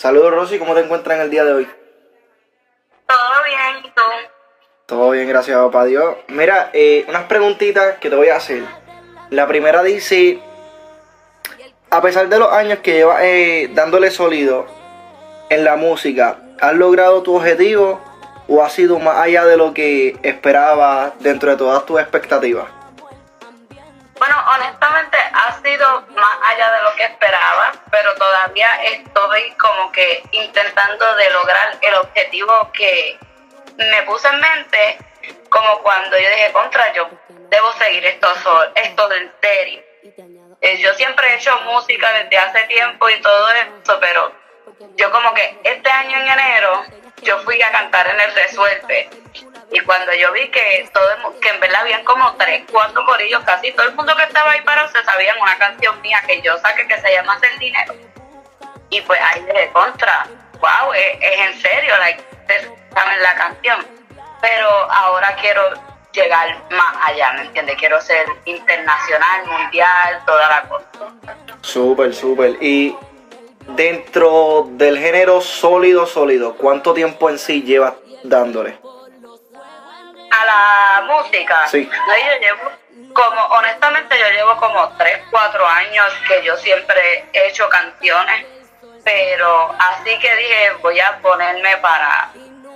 Saludos Rosy, ¿cómo te encuentras en el día de hoy? Todo bien, ¿y tú? Todo bien, gracias papá Dios. Mira, eh, unas preguntitas que te voy a hacer. La primera dice, a pesar de los años que llevas eh, dándole sólido en la música, ¿has logrado tu objetivo o has sido más allá de lo que esperabas dentro de todas tus expectativas? Bueno, honestamente ha sido más allá de lo esperaba, pero todavía estoy como que intentando de lograr el objetivo que me puse en mente, como cuando yo dije, contra, yo debo seguir esto, esto del serio. Eh, yo siempre he hecho música desde hace tiempo y todo eso, pero yo como que este año en enero yo fui a cantar en el Resuelve y cuando yo vi que todo que en verdad habían como tres, cuatro corillos, casi todo el mundo que estaba ahí para se sabían una canción mía que yo saqué que se llama Hacer Dinero. Y pues ahí de contra, wow, es, en serio, like, saben la canción. Pero ahora quiero llegar más allá, ¿me entiendes? Quiero ser internacional, mundial, toda la cosa. Súper, súper. Y dentro del género sólido, sólido, ¿cuánto tiempo en sí llevas dándole? A la música. Sí. No, yo llevo como, honestamente yo llevo como 3, 4 años que yo siempre he hecho canciones, pero así que dije voy a ponerme para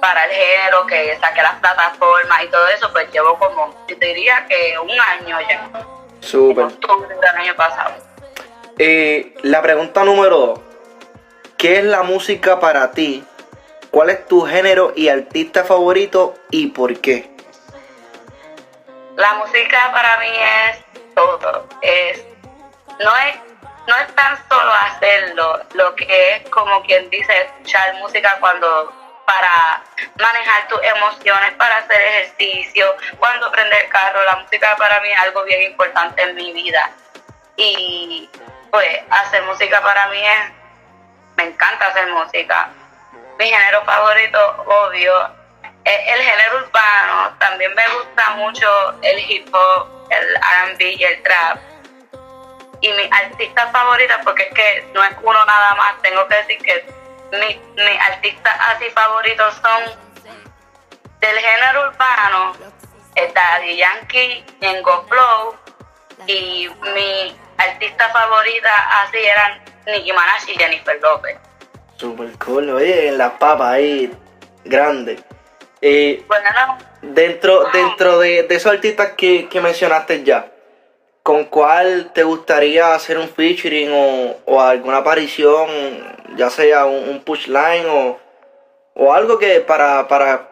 para el género, que saqué las plataformas y todo eso, pues llevo como, yo diría que un año ya. Súper. del año pasado. Eh, la pregunta número dos. ¿Qué es la música para ti? ¿Cuál es tu género y artista favorito y por qué? La música para mí es todo. Es, no es no es tan solo hacerlo, lo que es como quien dice escuchar música cuando para manejar tus emociones, para hacer ejercicio, cuando prende el carro. La música para mí es algo bien importante en mi vida. Y pues hacer música para mí es, me encanta hacer música. Mi género favorito, obvio, es el género urbano. También me gusta mucho el hip hop, el RB y el trap. Y mi artista favorita, porque es que no es uno nada más, tengo que decir que mis mi artistas así favoritos son del género urbano, Daddy Yankee, Nengo Flow, y mi artista favorita así eran Nicki Minaj y Jennifer López. Super cool, oye, en la papa ahí, grande. Eh, bueno, dentro, dentro de, de esos artistas que, que mencionaste ya, ¿con cuál te gustaría hacer un featuring o, o alguna aparición, ya sea un, un push line o, o, algo que para, para,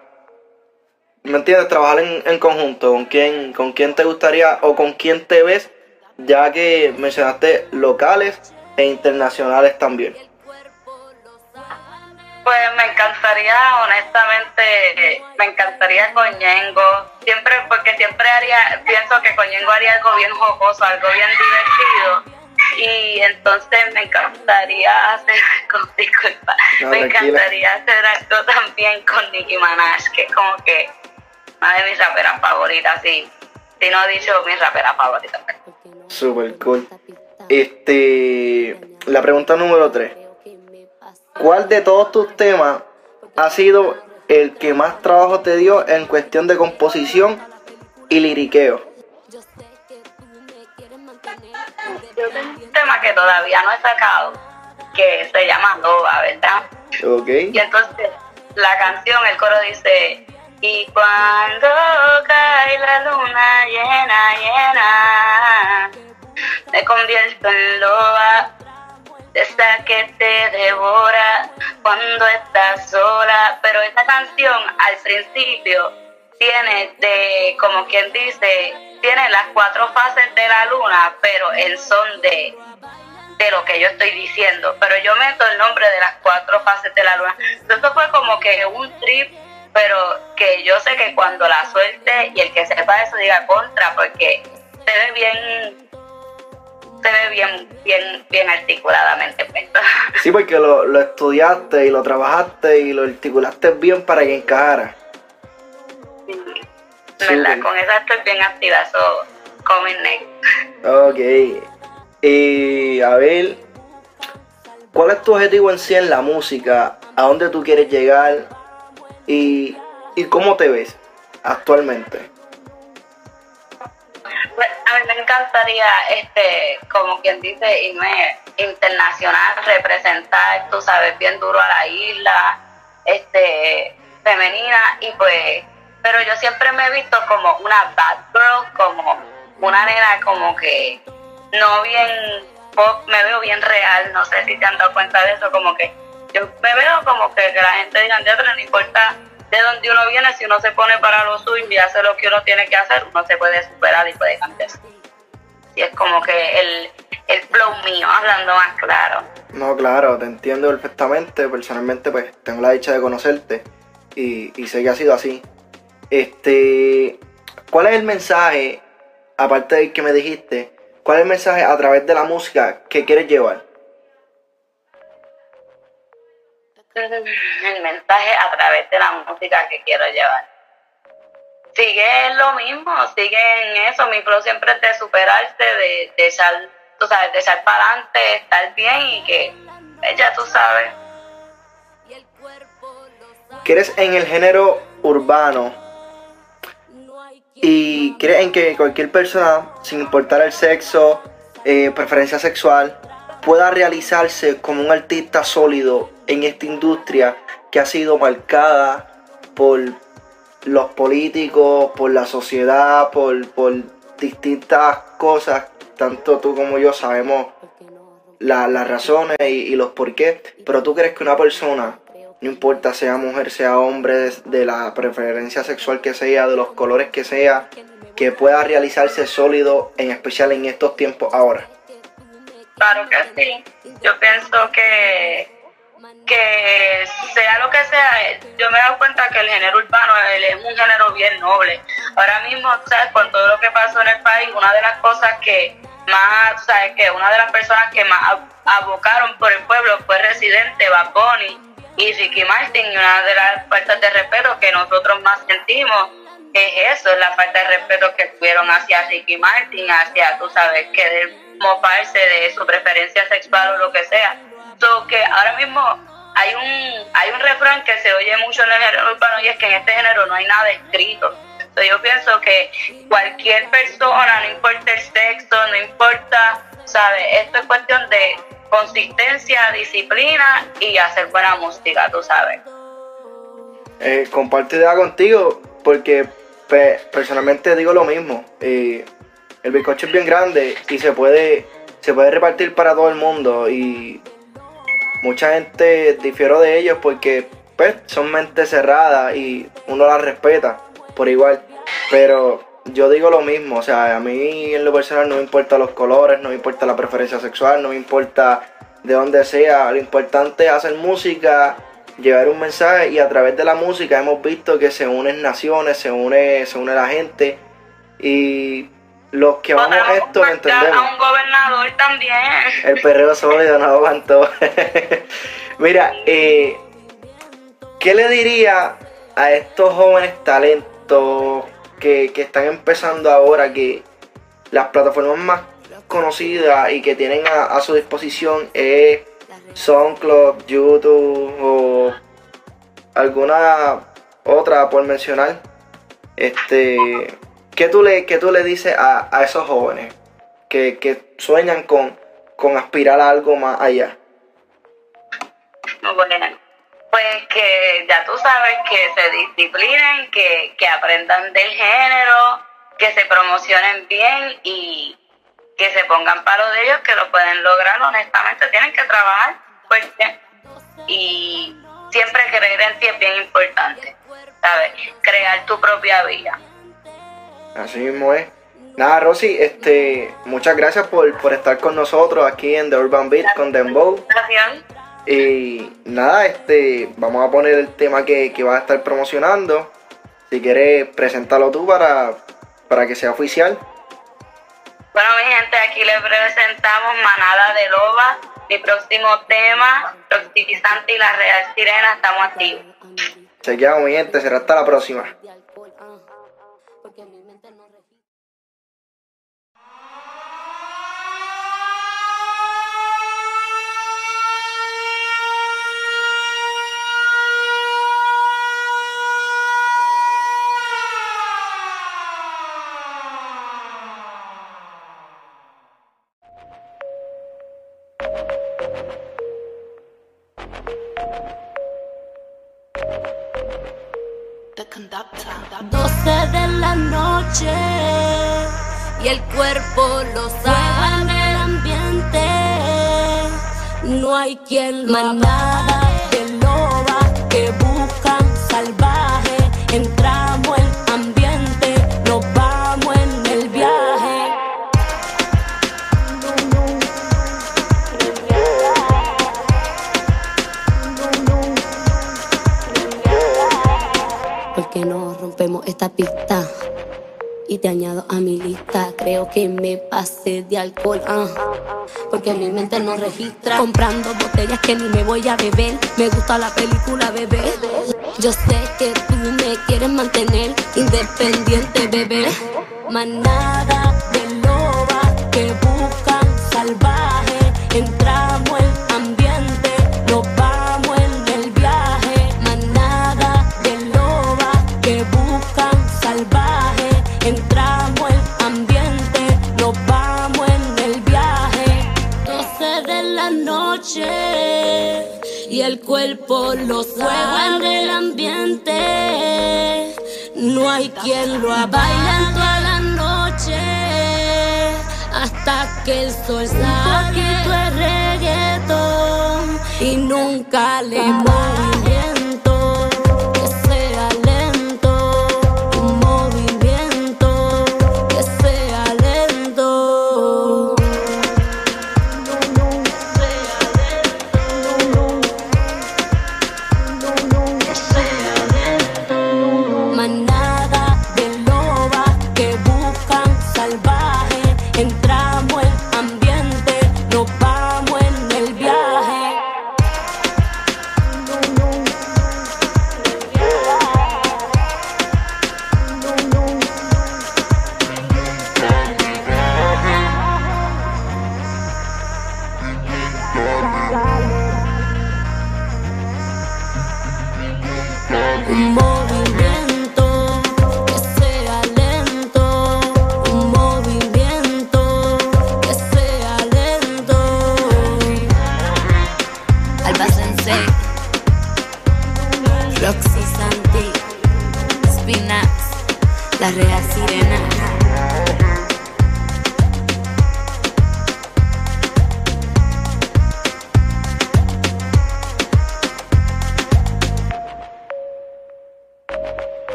¿me entiendes? Trabajar en, en, conjunto, ¿con quién, ¿con quién te gustaría o con quién te ves, ya que mencionaste locales e internacionales también? Pues me encantaría, honestamente, me encantaría con Ñengo, siempre, porque siempre haría, pienso que con Ñengo haría algo bien jocoso, algo bien divertido. Y entonces me encantaría hacer algo, disculpa, no, me encantaría hacer algo también con Nicki Minaj, que es como que una de mis raperas favoritas, sí, si no he dicho mi rapera favorita. Super cool. Este, la pregunta número 3. ¿Cuál de todos tus temas ha sido el que más trabajo te dio en cuestión de composición y liriqueo? Yo tengo un tema que todavía no he sacado, que se llama Loba, ¿verdad? Ok. Y entonces la canción, el coro dice, y cuando cae la luna llena, llena, me convierto en loba esa que te devora cuando estás sola. Pero esta canción al principio tiene de, como quien dice, tiene las cuatro fases de la luna, pero en son de, de lo que yo estoy diciendo. Pero yo meto el nombre de las cuatro fases de la luna. Entonces fue como que un trip, pero que yo sé que cuando la suelte y el que sepa eso diga contra, porque se ve bien se ve bien, bien, bien articuladamente puesto. Sí, porque lo, lo, estudiaste y lo trabajaste y lo articulaste bien para que encajara. Sí, verdad, con eso estoy bien activa, so coming next. Ok. Y a ver, ¿cuál es tu objetivo en sí en la música? ¿A dónde tú quieres llegar? ¿Y, y cómo te ves actualmente? Encantaría, este, como quien dice, irme internacional, representar, tú sabes, bien duro a la isla, este, femenina, y pues, pero yo siempre me he visto como una bad girl, como una nena como que no bien me veo bien real, no sé si te han dado cuenta de eso, como que yo me veo como que, la gente diga, no importa de dónde uno viene, si uno se pone para lo suyo y hace lo que uno tiene que hacer, uno se puede superar y puede cambiar. Y es como que el, el flow mío, hablando más claro. No, claro, te entiendo perfectamente. Personalmente, pues tengo la dicha de conocerte y, y sé que ha sido así. Este, ¿cuál es el mensaje, aparte del que me dijiste, cuál es el mensaje a través de la música que quieres llevar? el mensaje a través de la música que quiero llevar. Sigue lo mismo, sigue en eso. Mi pro siempre es de superarse, de, de echar, tú sabes, de para adelante, estar bien y que pues, ya tú sabes. ¿Quieres en el género urbano? ¿Y crees en que cualquier persona, sin importar el sexo, eh, preferencia sexual, pueda realizarse como un artista sólido en esta industria que ha sido marcada por los políticos, por la sociedad, por, por distintas cosas, tanto tú como yo sabemos las razones y, los por qué, pero tú crees que una persona, no importa sea mujer, sea hombre, de la preferencia sexual que sea, de los colores que sea, que pueda realizarse sólido, en especial en estos tiempos ahora. Claro que sí. Yo pienso que que sea lo que sea, yo me he dado cuenta que el género urbano es un género bien noble. Ahora mismo, ¿sabes? Con todo lo que pasó en el país, una de las cosas que más, ¿sabes? Que una de las personas que más abocaron por el pueblo fue Residente, Bad Bunny y Ricky Martin. Y una de las faltas de respeto que nosotros más sentimos es eso, es la falta de respeto que tuvieron hacia Ricky Martin, hacia, tú sabes, que mofarse de su preferencia sexual o lo que sea. So que ahora mismo hay un, hay un refrán que se oye mucho en el género urbano y es que en este género no hay nada escrito. So yo pienso que cualquier persona, no importa el sexo, no importa, ¿sabes? Esto es cuestión de consistencia, disciplina y hacer buena música, tú sabes. Eh, comparto idea contigo porque personalmente digo lo mismo. Eh, el bizcocho es bien grande y se puede, se puede repartir para todo el mundo y mucha gente difiero de ellos porque pues, son mentes cerradas y uno las respeta por igual. Pero yo digo lo mismo, o sea, a mí en lo personal no me importa los colores, no me importa la preferencia sexual, no me importa de dónde sea. Lo importante es hacer música, llevar un mensaje y a través de la música hemos visto que se unen naciones, se une, se une la gente y los que vamos a esto entendemos. A un gobernador también. El perreo sólido no aguantó. Mira, eh, ¿qué le diría a estos jóvenes talentos que, están empezando ahora, que las plataformas más conocidas y que tienen a, su disposición es SoundCloud, YouTube o alguna otra por mencionar? Este ¿Qué tú le, qué tú le dices a, esos jóvenes que, sueñan con, con aspirar a algo más allá? Bueno, pues que ya tú sabes que se disciplinen, que, que aprendan del género, que se promocionen bien y que se pongan paro de ellos, que lo pueden lograr honestamente. Tienen que trabajar fuerte y siempre creer en ti es bien importante, ¿sabes? Crear tu propia vida. Así mismo es. Nada, Rosy, este, muchas gracias por, estar con nosotros aquí en The Urban Beat con Dembow. Gracias. Y nada, este, vamos a poner el tema que, que vas a estar promocionando. Si quieres, preséntalo tú para, para que sea oficial. Bueno, mi gente, aquí les presentamos Manada de Loba, mi próximo tema, Proximizante y la Real Sirena, estamos aquí. Chequeamos, mi gente, será hasta la próxima. 12 de la noche y el cuerpo lo sabe. En el ambiente. No hay quien manada te añado a mi lista. Creo que me pasé de alcohol, ah, porque mi mente no registra. Comprando botellas que ni me voy a beber. Me gusta la película, bebé. Yo sé que tú me quieres mantener independiente, bebé. Manada de lobas que buscan salvaje. Entramos en ambiente, nos vamos en el viaje. Manada de lobas que buscan salvaje. Entramos en ambiente, nos vamos en el viaje. 12 de la noche y el cuerpo lo sabe en el ambiente. No hay quien lo baila toda la noche hasta que el sol sale. Un poquito de reggaetón y nunca le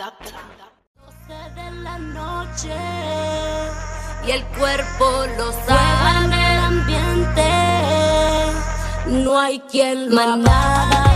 de la noche y el cuerpo lo sabe. el ambiente. No hay quien lo manada